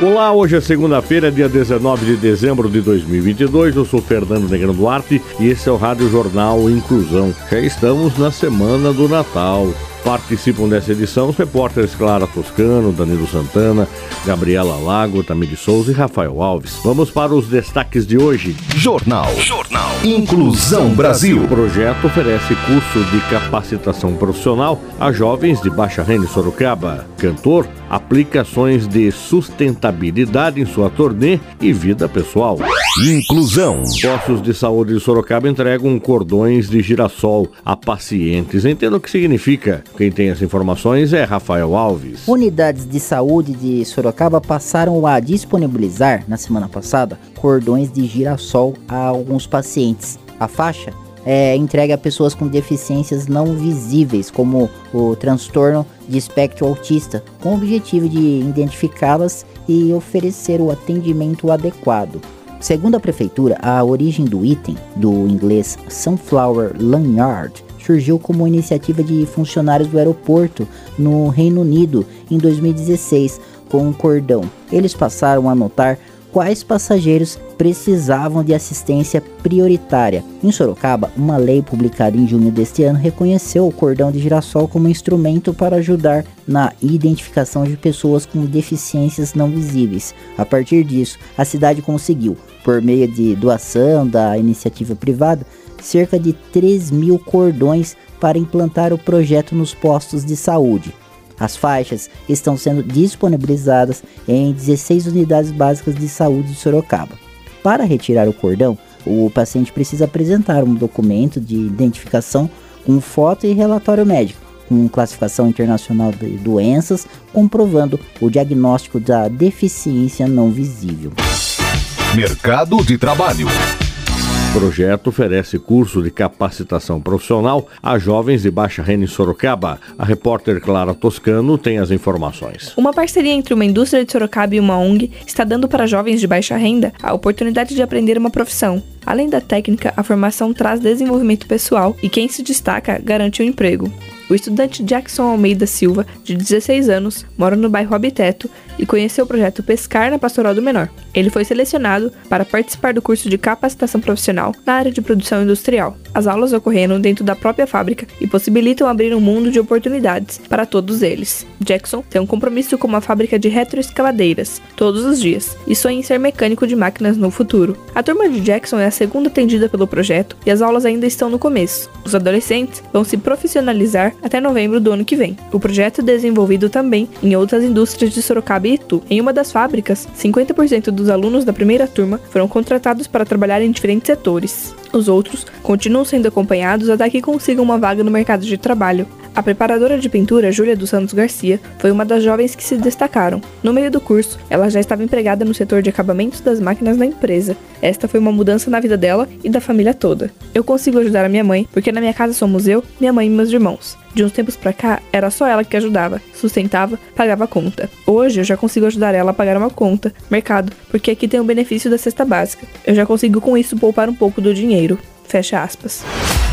Olá, hoje é segunda-feira, dia 19 de dezembro de 2022. Eu sou Fernando Negrão Duarte e esse é o Rádio Jornal Inclusão. Já estamos na semana do Natal. Participam dessa edição os repórteres Clara Toscano, Danilo Santana, Gabriela Lago, Tamir Souza e Rafael Alves. Vamos para os destaques de hoje. Jornal. Jornal. Inclusão Brasil. O projeto oferece curso de capacitação profissional a jovens de Baixa Renda e Sorocaba. Cantor aplicações de sustentabilidade em sua turnê e vida pessoal. Inclusão. Postos de saúde de Sorocaba entregam cordões de girassol a pacientes. Entenda o que significa. Quem tem as informações é Rafael Alves. Unidades de saúde de Sorocaba passaram a disponibilizar, na semana passada, cordões de girassol a alguns pacientes. A faixa é entregue a pessoas com deficiências não visíveis, como o transtorno de espectro autista, com o objetivo de identificá-las e oferecer o atendimento adequado. Segundo a prefeitura, a origem do item, do inglês Sunflower Lanyard, surgiu como iniciativa de funcionários do aeroporto no Reino Unido em 2016 com um cordão. Eles passaram a notar quais passageiros precisavam de assistência prioritária. Em Sorocaba, uma lei publicada em junho deste ano reconheceu o cordão de girassol como instrumento para ajudar na identificação de pessoas com deficiências não visíveis. A partir disso, a cidade conseguiu, por meio de doação da iniciativa privada, cerca de 3 mil cordões para implantar o projeto nos postos de saúde. As faixas estão sendo disponibilizadas em 16 unidades básicas de saúde de Sorocaba. Para retirar o cordão, o paciente precisa apresentar um documento de identificação com foto e relatório médico, com classificação internacional de doenças, comprovando o diagnóstico da deficiência não visível. Mercado de Trabalho. O projeto oferece curso de capacitação profissional a jovens de baixa renda em Sorocaba. A repórter Clara Toscano tem as informações. Uma parceria entre uma indústria de Sorocaba e uma ONG está dando para jovens de baixa renda a oportunidade de aprender uma profissão. Além da técnica, a formação traz desenvolvimento pessoal e quem se destaca garante um emprego. O estudante Jackson Almeida Silva, de 16 anos, mora no bairro Habiteto e conheceu o projeto Pescar na Pastoral do Menor. Ele foi selecionado para participar do curso de capacitação profissional na área de produção industrial. As aulas ocorreram dentro da própria fábrica e possibilitam abrir um mundo de oportunidades para todos eles. Jackson tem um compromisso com uma fábrica de retroescavadeiras todos os dias e sonha em ser mecânico de máquinas no futuro. A turma de Jackson é a segunda atendida pelo projeto e as aulas ainda estão no começo. Os adolescentes vão se profissionalizar até novembro do ano que vem. O projeto é desenvolvido também em outras indústrias de Sorocaba e Itu. Em uma das fábricas, 50% dos alunos da primeira turma foram contratados para trabalhar em diferentes setores. Os outros continuam sendo acompanhados até que consigam uma vaga no mercado de trabalho. A preparadora de pintura, Júlia dos Santos Garcia, foi uma das jovens que se destacaram. No meio do curso, ela já estava empregada no setor de acabamentos das máquinas da empresa. Esta foi uma mudança na vida dela e da família toda. Eu consigo ajudar a minha mãe, porque na minha casa somos eu, minha mãe e meus irmãos. De uns tempos pra cá, era só ela que ajudava, sustentava, pagava a conta. Hoje eu já consigo ajudar ela a pagar uma conta, mercado, porque aqui tem o benefício da cesta básica. Eu já consigo com isso poupar um pouco do dinheiro. Fecha aspas.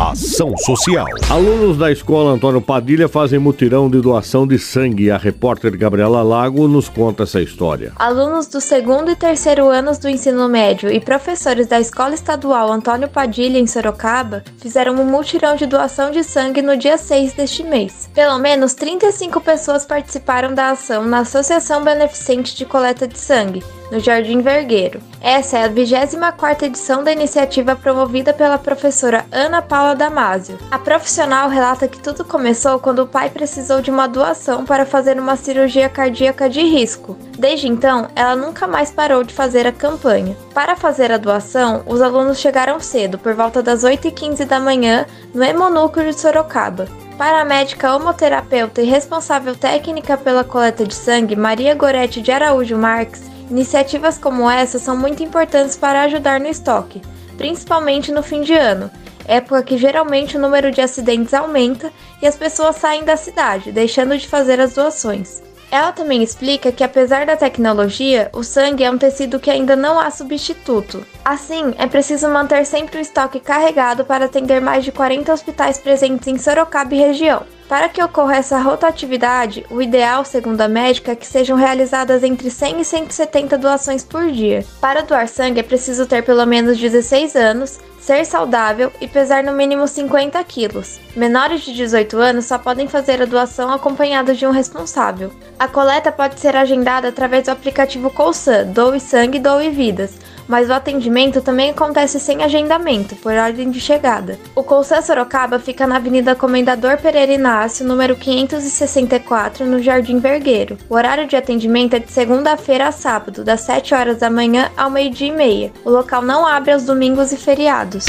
Ação Social. Alunos da escola Antônio Padilha fazem mutirão de doação de sangue. A repórter Gabriela Lago nos conta essa história. Alunos do segundo e terceiro anos do ensino médio e professores da Escola Estadual Antônio Padilha, em Sorocaba, fizeram um mutirão de doação de sangue no dia 6 deste mês. Pelo menos 35 pessoas participaram da ação na Associação Beneficente de Coleta de Sangue, no Jardim Vergueiro. Essa é a 24ª edição da iniciativa promovida pela professora Ana Paula Damasio. A profissional relata que tudo começou quando o pai precisou de uma doação para fazer uma cirurgia cardíaca de risco. Desde então, ela nunca mais parou de fazer a campanha. Para fazer a doação, os alunos chegaram cedo, por volta das 8h15 da manhã, no Hemonúcleo de Sorocaba. Para a médica homoterapeuta e responsável técnica pela coleta de sangue, Maria Gorete de Araújo Marques, Iniciativas como essa são muito importantes para ajudar no estoque, principalmente no fim de ano, época que geralmente o número de acidentes aumenta e as pessoas saem da cidade, deixando de fazer as doações. Ela também explica que, apesar da tecnologia, o sangue é um tecido que ainda não há substituto. Assim, é preciso manter sempre o estoque carregado para atender mais de 40 hospitais presentes em Sorocaba e região. Para que ocorra essa rotatividade, o ideal, segundo a médica, é que sejam realizadas entre 100 e 170 doações por dia. Para doar sangue é preciso ter pelo menos 16 anos, ser saudável e pesar no mínimo 50 quilos. Menores de 18 anos só podem fazer a doação acompanhados de um responsável. A coleta pode ser agendada através do aplicativo Colsan, Doe Sangue, Doe Vidas, mas o atendimento também acontece sem agendamento, por ordem de chegada. O Colsan Sorocaba fica na Avenida Comendador Pereira Inácio, número 564, no Jardim Vergueiro. O horário de atendimento é de segunda-feira a sábado, das 7 horas da manhã ao meio-dia e meia. O local não abre aos domingos e feriados.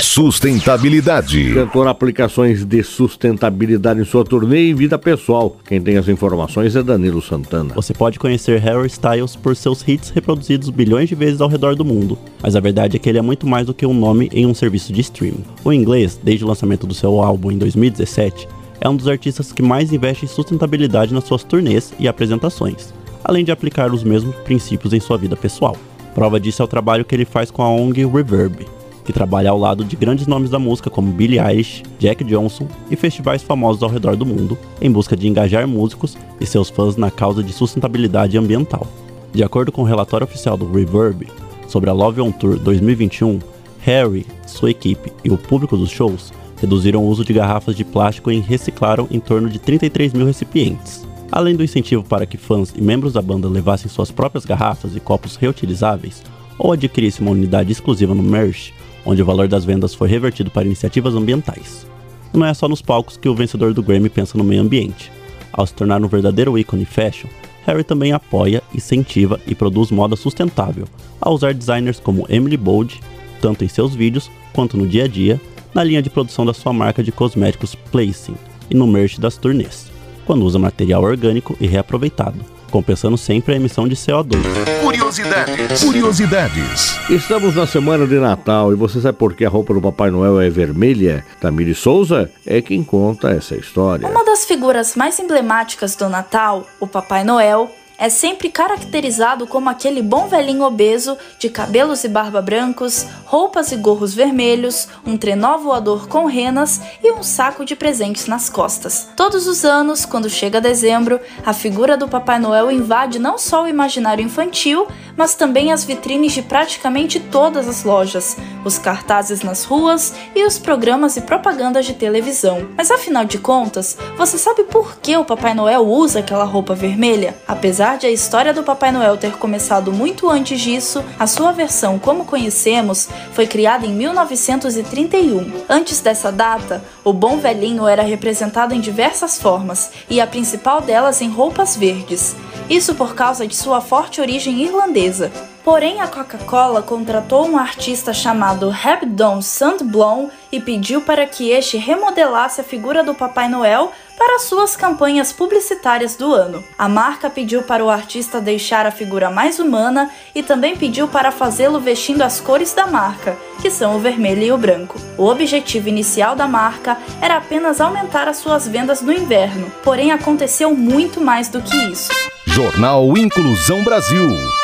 Sustentabilidade. Cantor aplicações de sustentabilidade em sua turnê e vida pessoal. Quem tem as informações é Danilo Santana. Você pode conhecer Harry Styles por seus hits reproduzidos bilhões de vezes ao redor do mundo, mas a verdade é que ele é muito mais do que um nome em um serviço de streaming. O inglês, desde o lançamento do seu álbum em 2017, é um dos artistas que mais investe em sustentabilidade nas suas turnês e apresentações, além de aplicar os mesmos princípios em sua vida pessoal. Prova disso é o trabalho que ele faz com a ONG Reverb, que trabalha ao lado de grandes nomes da música como Billie Eilish, Jack Johnson e festivais famosos ao redor do mundo, em busca de engajar músicos e seus fãs na causa de sustentabilidade ambiental. De acordo com o relatório oficial do Reverb sobre a Love on Tour 2021, Harry, sua equipe e o público dos shows reduziram o uso de garrafas de plástico e reciclaram em torno de 33 mil recipientes. Além do incentivo para que fãs e membros da banda levassem suas próprias garrafas e copos reutilizáveis, ou adquirissem uma unidade exclusiva no Merch, onde o valor das vendas foi revertido para iniciativas ambientais. Não é só nos palcos que o vencedor do Grammy pensa no meio ambiente. Ao se tornar um verdadeiro ícone fashion, Harry também apoia, incentiva e produz moda sustentável, ao usar designers como Emily Bold, tanto em seus vídeos quanto no dia a dia, na linha de produção da sua marca de cosméticos Placing e no merch das turnês, quando usa material orgânico e reaproveitado, compensando sempre a emissão de CO2. Curiosidades. Curiosidades. Estamos na semana de Natal e você sabe por que a roupa do Papai Noel é vermelha? Tamiri Souza é quem conta essa história. Uma das figuras mais emblemáticas do Natal, o Papai Noel, é sempre caracterizado como aquele bom velhinho obeso de cabelos e barba brancos, roupas e gorros vermelhos, um trenó voador com renas e um saco de presentes nas costas. Todos os anos, quando chega dezembro, a figura do Papai Noel invade não só o imaginário infantil, mas também as vitrines de praticamente todas as lojas, os cartazes nas ruas e os programas e propagandas de televisão. Mas afinal de contas, você sabe por que o Papai Noel usa aquela roupa vermelha? Apesar de a história do Papai Noel ter começado muito antes disso, a sua versão como conhecemos foi criada em 1931. Antes dessa data, o bom velhinho era representado em diversas formas, e a principal delas em roupas verdes. Isso por causa de sua forte origem irlandesa. Porém, a Coca-Cola contratou um artista chamado Hebdon Sandblom e pediu para que este remodelasse a figura do Papai Noel para suas campanhas publicitárias do ano. A marca pediu para o artista deixar a figura mais humana e também pediu para fazê-lo vestindo as cores da marca, que são o vermelho e o branco. O objetivo inicial da marca era apenas aumentar as suas vendas no inverno, porém aconteceu muito mais do que isso. Jornal Inclusão Brasil.